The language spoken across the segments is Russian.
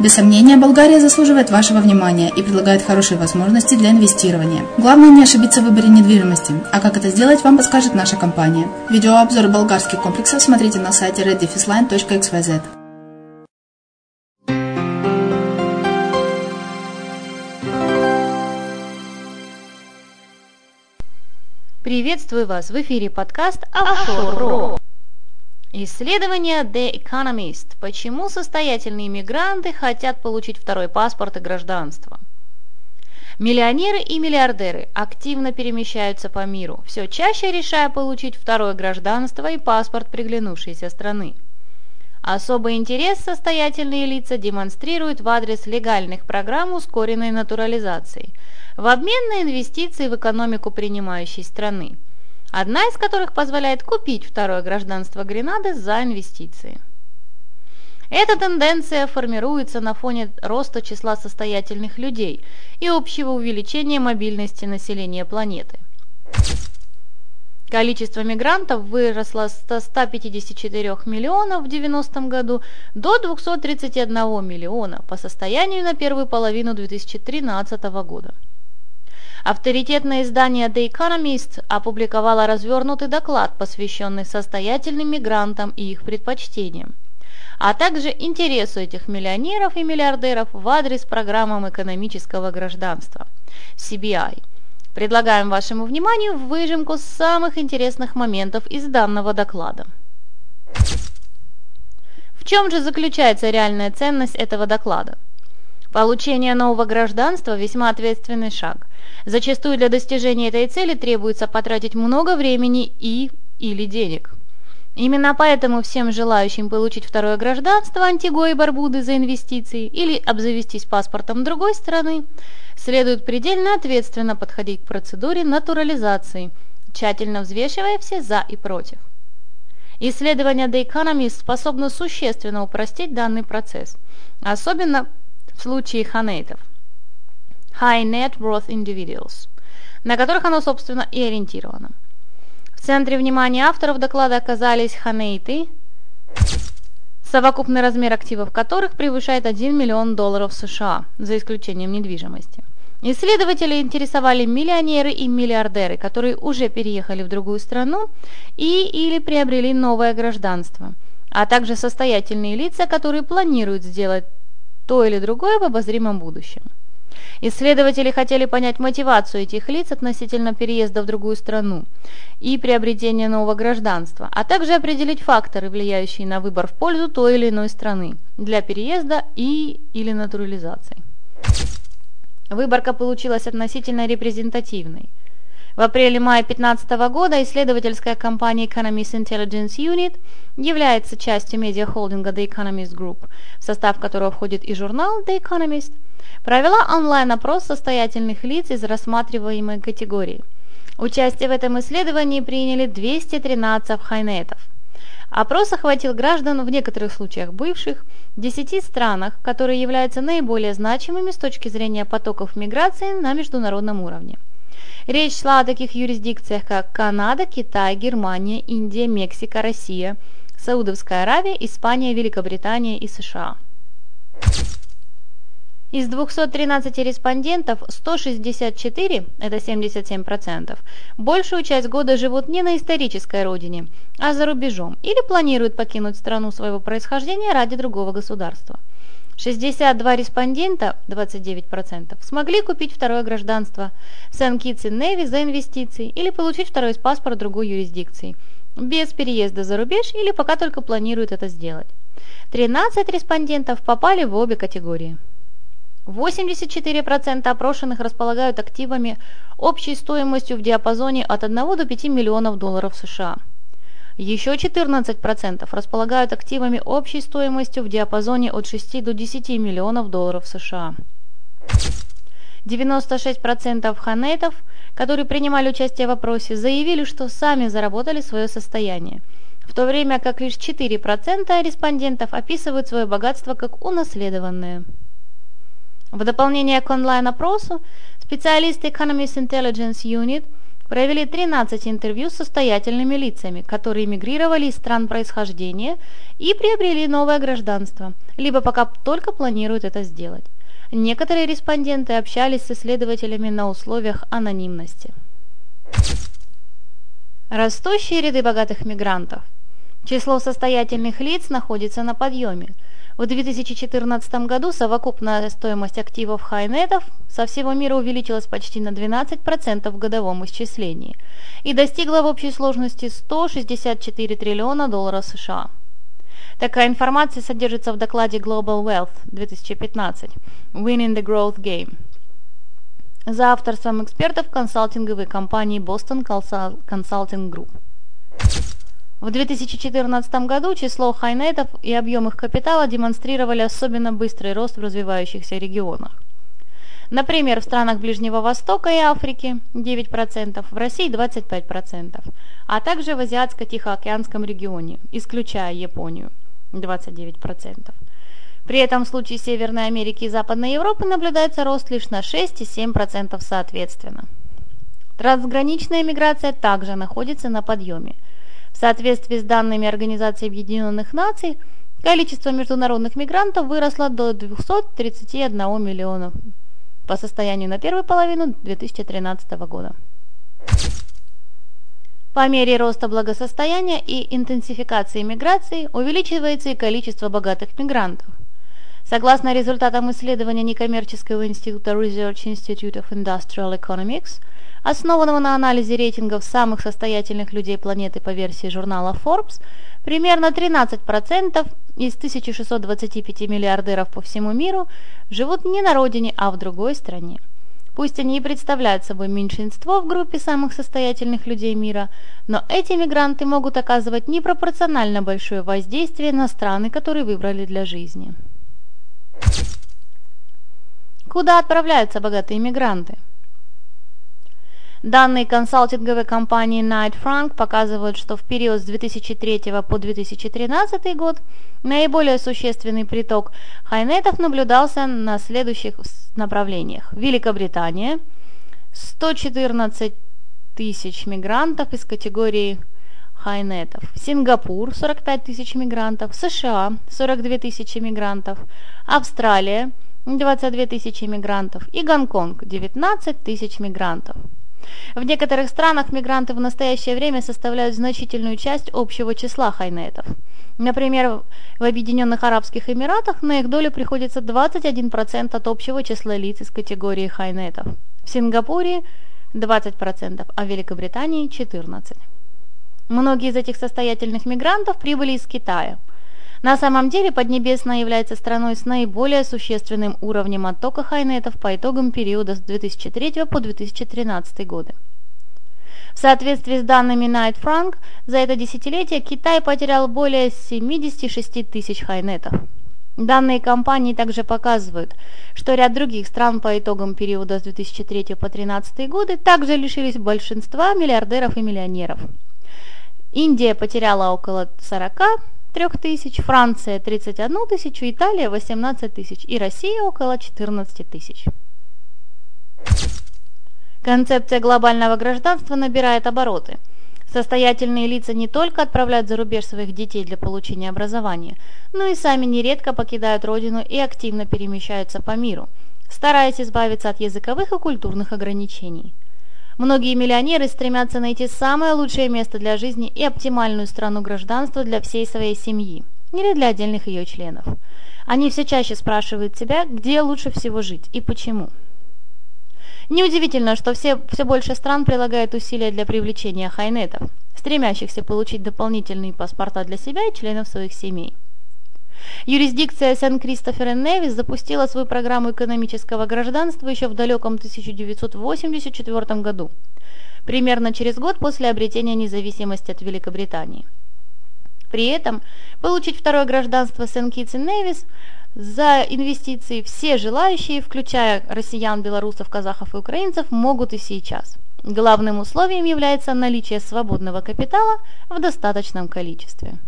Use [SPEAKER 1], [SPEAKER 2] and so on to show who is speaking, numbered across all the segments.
[SPEAKER 1] Без сомнения, Болгария заслуживает вашего внимания и предлагает хорошие возможности для инвестирования. Главное не ошибиться в выборе недвижимости, а как это сделать, вам подскажет наша компания. Видеообзор болгарских комплексов смотрите на сайте reddefisline.xyz.
[SPEAKER 2] Приветствую вас! В эфире подкаст «Офшор.ру». Исследование The Economist. Почему состоятельные мигранты хотят получить второй паспорт и гражданство? Миллионеры и миллиардеры активно перемещаются по миру, все чаще решая получить второе гражданство и паспорт приглянувшейся страны. Особый интерес состоятельные лица демонстрируют в адрес легальных программ ускоренной натурализации в обмен на инвестиции в экономику принимающей страны – одна из которых позволяет купить второе гражданство Гренады за инвестиции. Эта тенденция формируется на фоне роста числа состоятельных людей и общего увеличения мобильности населения планеты. Количество мигрантов выросло с 154 миллионов в 90 году до 231 миллиона по состоянию на первую половину 2013 года. Авторитетное издание The Economist опубликовало развернутый доклад, посвященный состоятельным мигрантам и их предпочтениям, а также интересу этих миллионеров и миллиардеров в адрес программам экономического гражданства CBI. Предлагаем вашему вниманию выжимку самых интересных моментов из данного доклада. В чем же заключается реальная ценность этого доклада? Получение нового гражданства – весьма ответственный шаг. Зачастую для достижения этой цели требуется потратить много времени и или денег. Именно поэтому всем желающим получить второе гражданство Антигуа и Барбуды за инвестиции или обзавестись паспортом другой страны, следует предельно ответственно подходить к процедуре натурализации, тщательно взвешивая все «за» и «против». Исследования The Economist способны существенно упростить данный процесс, особенно в случае ханейтов High Net Worth Individuals, на которых оно, собственно, и ориентировано. В центре внимания авторов доклада оказались ханейты, совокупный размер активов которых превышает 1 миллион долларов США, за исключением недвижимости. Исследователи интересовали миллионеры и миллиардеры, которые уже переехали в другую страну и или приобрели новое гражданство, а также состоятельные лица, которые планируют сделать то или другое в обозримом будущем. Исследователи хотели понять мотивацию этих лиц относительно переезда в другую страну и приобретения нового гражданства, а также определить факторы, влияющие на выбор в пользу той или иной страны для переезда и или натурализации. Выборка получилась относительно репрезентативной – в апреле-мае 2015 года исследовательская компания Economist Intelligence Unit является частью медиахолдинга The Economist Group, в состав которого входит и журнал The Economist, провела онлайн-опрос состоятельных лиц из рассматриваемой категории. Участие в этом исследовании приняли 213 хайнетов. Опрос охватил граждан в некоторых случаях бывших, в 10 странах, которые являются наиболее значимыми с точки зрения потоков миграции на международном уровне. Речь шла о таких юрисдикциях, как Канада, Китай, Германия, Индия, Мексика, Россия, Саудовская Аравия, Испания, Великобритания и США. Из 213 респондентов 164, это 77%, большую часть года живут не на исторической родине, а за рубежом или планируют покинуть страну своего происхождения ради другого государства. 62 респондента, 29%, смогли купить второе гражданство Сен-Китс и Неви за инвестиции или получить второй паспорт другой юрисдикции, без переезда за рубеж или пока только планируют это сделать. 13 респондентов попали в обе категории. 84% опрошенных располагают активами общей стоимостью в диапазоне от 1 до 5 миллионов долларов США – еще 14% располагают активами общей стоимостью в диапазоне от 6 до 10 миллионов долларов США. 96% ханейтов, которые принимали участие в опросе, заявили, что сами заработали свое состояние, в то время как лишь 4% респондентов описывают свое богатство как унаследованное. В дополнение к онлайн-опросу, специалисты Economist Intelligence Unit – провели 13 интервью с состоятельными лицами, которые мигрировали из стран происхождения и приобрели новое гражданство, либо пока только планируют это сделать. Некоторые респонденты общались с исследователями на условиях анонимности. Растущие ряды богатых мигрантов. Число состоятельных лиц находится на подъеме. В 2014 году совокупная стоимость активов хайнетов со всего мира увеличилась почти на 12% в годовом исчислении и достигла в общей сложности 164 триллиона долларов США. Такая информация содержится в докладе Global Wealth 2015 Winning the Growth Game за авторством экспертов консалтинговой компании Boston Consulting Group. В 2014 году число хайнетов и объем их капитала демонстрировали особенно быстрый рост в развивающихся регионах. Например, в странах Ближнего Востока и Африки 9%, в России 25%, а также в Азиатско-Тихоокеанском регионе, исключая Японию 29%. При этом в случае Северной Америки и Западной Европы наблюдается рост лишь на 6 и 7% соответственно. Трансграничная миграция также находится на подъеме – в соответствии с данными Организации Объединенных Наций, количество международных мигрантов выросло до 231 миллиона по состоянию на первую половину 2013 года. По мере роста благосостояния и интенсификации миграции увеличивается и количество богатых мигрантов. Согласно результатам исследования некоммерческого института Research Institute of Industrial Economics – основанного на анализе рейтингов самых состоятельных людей планеты по версии журнала Forbes, примерно 13% из 1625 миллиардеров по всему миру живут не на родине, а в другой стране. Пусть они и представляют собой меньшинство в группе самых состоятельных людей мира, но эти мигранты могут оказывать непропорционально большое воздействие на страны, которые выбрали для жизни. Куда отправляются богатые мигранты? Данные консалтинговой компании Knight Frank показывают, что в период с 2003 по 2013 год наиболее существенный приток хайнетов наблюдался на следующих направлениях. Великобритания – 114 тысяч мигрантов из категории хайнетов. Сингапур – 45 тысяч мигрантов. США – 42 тысячи мигрантов. Австралия – 22 тысячи мигрантов. И Гонконг – 19 тысяч мигрантов. В некоторых странах мигранты в настоящее время составляют значительную часть общего числа хайнетов. Например, в Объединенных Арабских Эмиратах на их долю приходится 21% от общего числа лиц из категории хайнетов. В Сингапуре 20%, а в Великобритании 14%. Многие из этих состоятельных мигрантов прибыли из Китая – на самом деле Поднебесная является страной с наиболее существенным уровнем оттока хайнетов по итогам периода с 2003 по 2013 годы. В соответствии с данными Night Frank, за это десятилетие Китай потерял более 76 тысяч хайнетов. Данные компании также показывают, что ряд других стран по итогам периода с 2003 по 2013 годы также лишились большинства миллиардеров и миллионеров. Индия потеряла около 40 тысяч, Франция 31 тысячу, Италия 18 тысяч и Россия около 14 тысяч. Концепция глобального гражданства набирает обороты. Состоятельные лица не только отправляют за рубеж своих детей для получения образования, но и сами нередко покидают родину и активно перемещаются по миру, стараясь избавиться от языковых и культурных ограничений. Многие миллионеры стремятся найти самое лучшее место для жизни и оптимальную страну гражданства для всей своей семьи или для отдельных ее членов. Они все чаще спрашивают себя, где лучше всего жить и почему. Неудивительно, что все, все больше стран прилагают усилия для привлечения хайнетов, стремящихся получить дополнительные паспорта для себя и членов своих семей. Юрисдикция Сен-Кристофер и Невис запустила свою программу экономического гражданства еще в далеком 1984 году, примерно через год после обретения независимости от Великобритании. При этом получить второе гражданство Сен-Китс и Невис за инвестиции все желающие, включая россиян, белорусов, казахов и украинцев, могут и сейчас. Главным условием является наличие свободного капитала в достаточном количестве.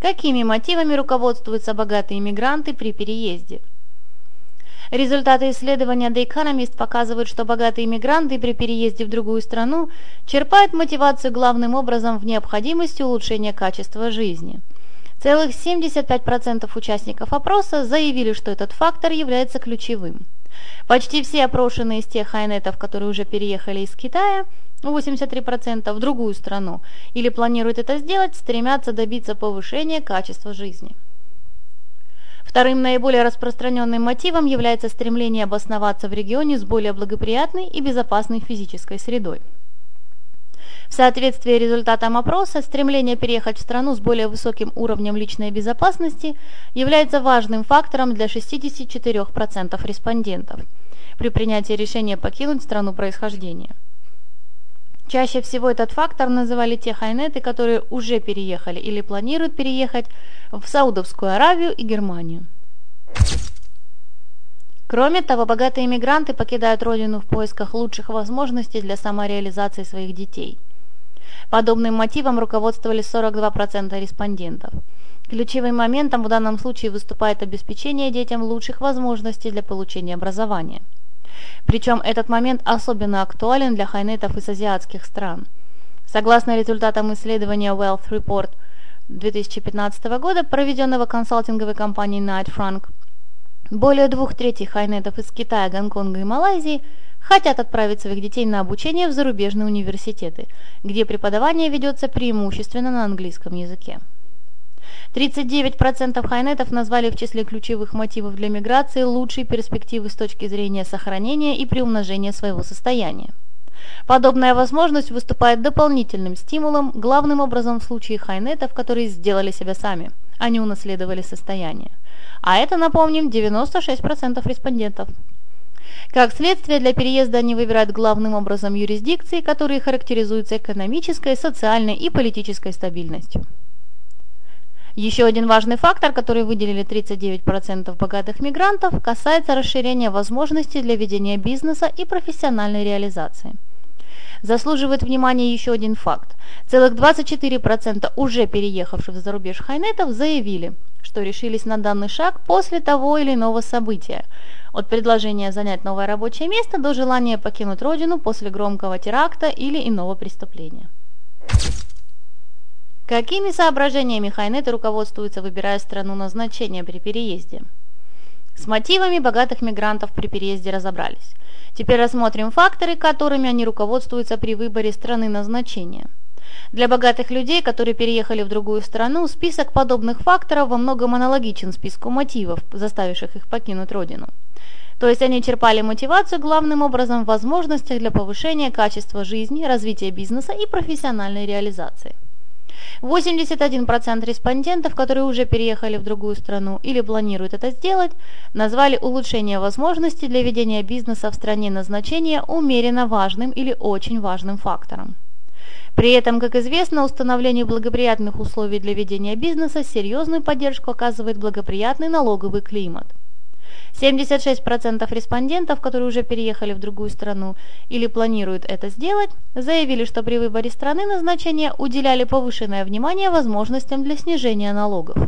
[SPEAKER 2] Какими мотивами руководствуются богатые иммигранты при переезде? Результаты исследования The Economist показывают, что богатые иммигранты при переезде в другую страну черпают мотивацию главным образом в необходимости улучшения качества жизни. Целых 75% участников опроса заявили, что этот фактор является ключевым. Почти все опрошенные из тех хайнетов, которые уже переехали из Китая, 83% в другую страну или планируют это сделать, стремятся добиться повышения качества жизни. Вторым наиболее распространенным мотивом является стремление обосноваться в регионе с более благоприятной и безопасной физической средой. В соответствии результатам опроса, стремление переехать в страну с более высоким уровнем личной безопасности является важным фактором для 64% респондентов при принятии решения покинуть страну происхождения. Чаще всего этот фактор называли те хайнеты, которые уже переехали или планируют переехать в Саудовскую Аравию и Германию. Кроме того, богатые иммигранты покидают родину в поисках лучших возможностей для самореализации своих детей – Подобным мотивом руководствовались 42% респондентов. Ключевым моментом в данном случае выступает обеспечение детям лучших возможностей для получения образования. Причем этот момент особенно актуален для хайнетов из азиатских стран. Согласно результатам исследования Wealth Report 2015 года, проведенного консалтинговой компанией Knight Frank, более двух третей хайнетов из Китая, Гонконга и Малайзии – хотят отправить своих детей на обучение в зарубежные университеты, где преподавание ведется преимущественно на английском языке. 39% хайнетов назвали в числе ключевых мотивов для миграции лучшие перспективы с точки зрения сохранения и приумножения своего состояния. Подобная возможность выступает дополнительным стимулом, главным образом в случае хайнетов, которые сделали себя сами, а не унаследовали состояние. А это, напомним, 96% респондентов. Как следствие, для переезда они выбирают главным образом юрисдикции, которые характеризуются экономической, социальной и политической стабильностью. Еще один важный фактор, который выделили 39% богатых мигрантов, касается расширения возможностей для ведения бизнеса и профессиональной реализации. Заслуживает внимания еще один факт. Целых 24% уже переехавших за рубеж хайнетов заявили, что решились на данный шаг после того или иного события, от предложения занять новое рабочее место до желания покинуть родину после громкого теракта или иного преступления. Какими соображениями хайнеты руководствуются, выбирая страну назначения при переезде? С мотивами богатых мигрантов при переезде разобрались. Теперь рассмотрим факторы, которыми они руководствуются при выборе страны назначения – для богатых людей, которые переехали в другую страну, список подобных факторов во многом аналогичен списку мотивов, заставивших их покинуть родину. То есть они черпали мотивацию главным образом в возможностях для повышения качества жизни, развития бизнеса и профессиональной реализации. 81% респондентов, которые уже переехали в другую страну или планируют это сделать, назвали улучшение возможностей для ведения бизнеса в стране назначения умеренно важным или очень важным фактором. При этом, как известно, установление благоприятных условий для ведения бизнеса серьезную поддержку оказывает благоприятный налоговый климат. 76% респондентов, которые уже переехали в другую страну или планируют это сделать, заявили, что при выборе страны назначения уделяли повышенное внимание возможностям для снижения налогов.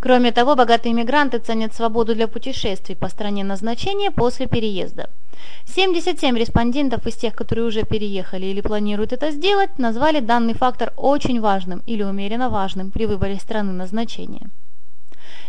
[SPEAKER 2] Кроме того, богатые мигранты ценят свободу для путешествий по стране назначения после переезда. 77 респондентов из тех, которые уже переехали или планируют это сделать, назвали данный фактор очень важным или умеренно важным при выборе страны назначения.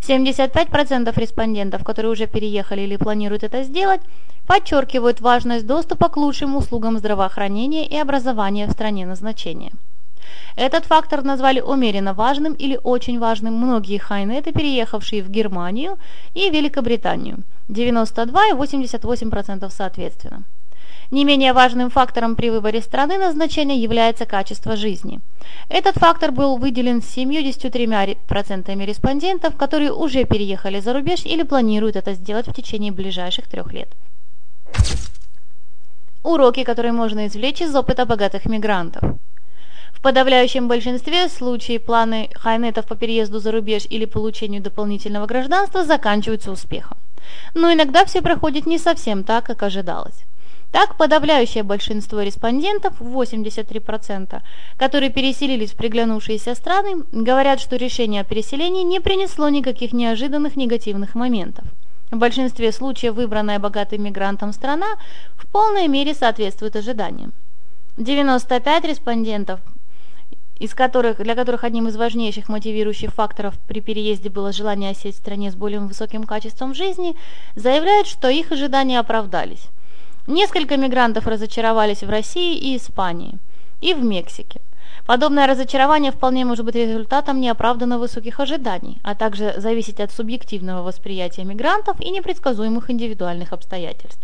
[SPEAKER 2] 75% респондентов, которые уже переехали или планируют это сделать, подчеркивают важность доступа к лучшим услугам здравоохранения и образования в стране назначения. Этот фактор назвали умеренно важным или очень важным многие хайнеты, переехавшие в Германию и Великобританию, 92 и 88% соответственно. Не менее важным фактором при выборе страны назначения является качество жизни. Этот фактор был выделен 73% респондентов, которые уже переехали за рубеж или планируют это сделать в течение ближайших трех лет. Уроки, которые можно извлечь из опыта богатых мигрантов. В подавляющем большинстве случаев планы хайнетов по переезду за рубеж или получению дополнительного гражданства заканчиваются успехом. Но иногда все проходит не совсем так, как ожидалось. Так, подавляющее большинство респондентов, 83%, которые переселились в приглянувшиеся страны, говорят, что решение о переселении не принесло никаких неожиданных негативных моментов. В большинстве случаев выбранная богатым мигрантом страна в полной мере соответствует ожиданиям. 95 респондентов из которых, для которых одним из важнейших мотивирующих факторов при переезде было желание осесть в стране с более высоким качеством жизни, заявляют, что их ожидания оправдались. Несколько мигрантов разочаровались в России и Испании, и в Мексике. Подобное разочарование вполне может быть результатом неоправданно высоких ожиданий, а также зависеть от субъективного восприятия мигрантов и непредсказуемых индивидуальных обстоятельств.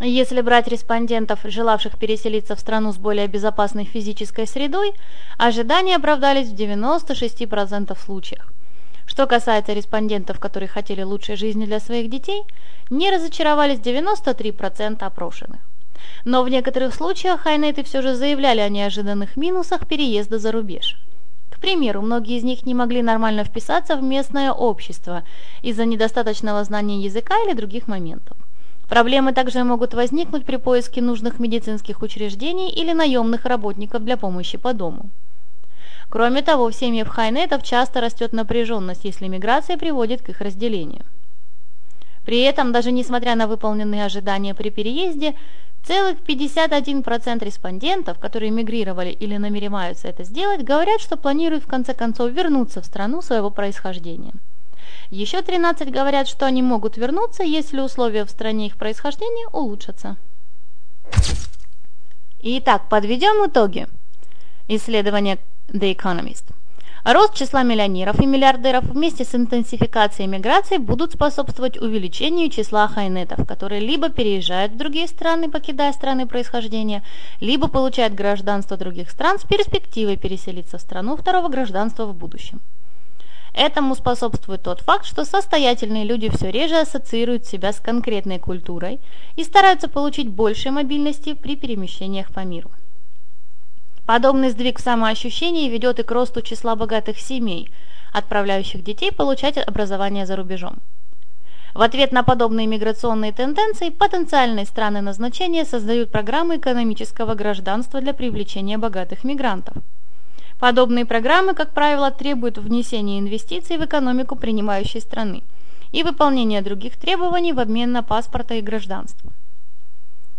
[SPEAKER 2] Если брать респондентов, желавших переселиться в страну с более безопасной физической средой, ожидания оправдались в 96% случаях. Что касается респондентов, которые хотели лучшей жизни для своих детей, не разочаровались 93% опрошенных. Но в некоторых случаях хайнеты все же заявляли о неожиданных минусах переезда за рубеж. К примеру, многие из них не могли нормально вписаться в местное общество из-за недостаточного знания языка или других моментов. Проблемы также могут возникнуть при поиске нужных медицинских учреждений или наемных работников для помощи по дому. Кроме того, в семьях хайнетов часто растет напряженность, если миграция приводит к их разделению. При этом, даже несмотря на выполненные ожидания при переезде, целых 51% респондентов, которые мигрировали или намереваются это сделать, говорят, что планируют в конце концов вернуться в страну своего происхождения – еще 13 говорят, что они могут вернуться, если условия в стране их происхождения улучшатся. Итак, подведем итоги. Исследование The Economist. Рост числа миллионеров и миллиардеров вместе с интенсификацией миграции будут способствовать увеличению числа хайнетов, которые либо переезжают в другие страны, покидая страны происхождения, либо получают гражданство других стран с перспективой переселиться в страну второго гражданства в будущем. Этому способствует тот факт, что состоятельные люди все реже ассоциируют себя с конкретной культурой и стараются получить больше мобильности при перемещениях по миру. Подобный сдвиг в самоощущении ведет и к росту числа богатых семей, отправляющих детей получать образование за рубежом. В ответ на подобные миграционные тенденции потенциальные страны назначения создают программы экономического гражданства для привлечения богатых мигрантов – Подобные программы, как правило, требуют внесения инвестиций в экономику принимающей страны и выполнения других требований в обмен на паспорта и гражданство.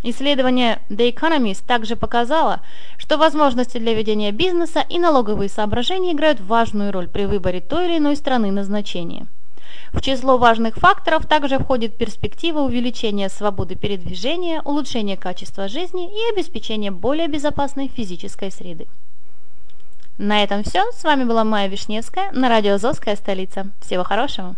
[SPEAKER 2] Исследование The Economist также показало, что возможности для ведения бизнеса и налоговые соображения играют важную роль при выборе той или иной страны назначения. В число важных факторов также входит перспектива увеличения свободы передвижения, улучшения качества жизни и обеспечения более безопасной физической среды. На этом все. С вами была Майя Вишневская на радио «Азовская столица». Всего хорошего!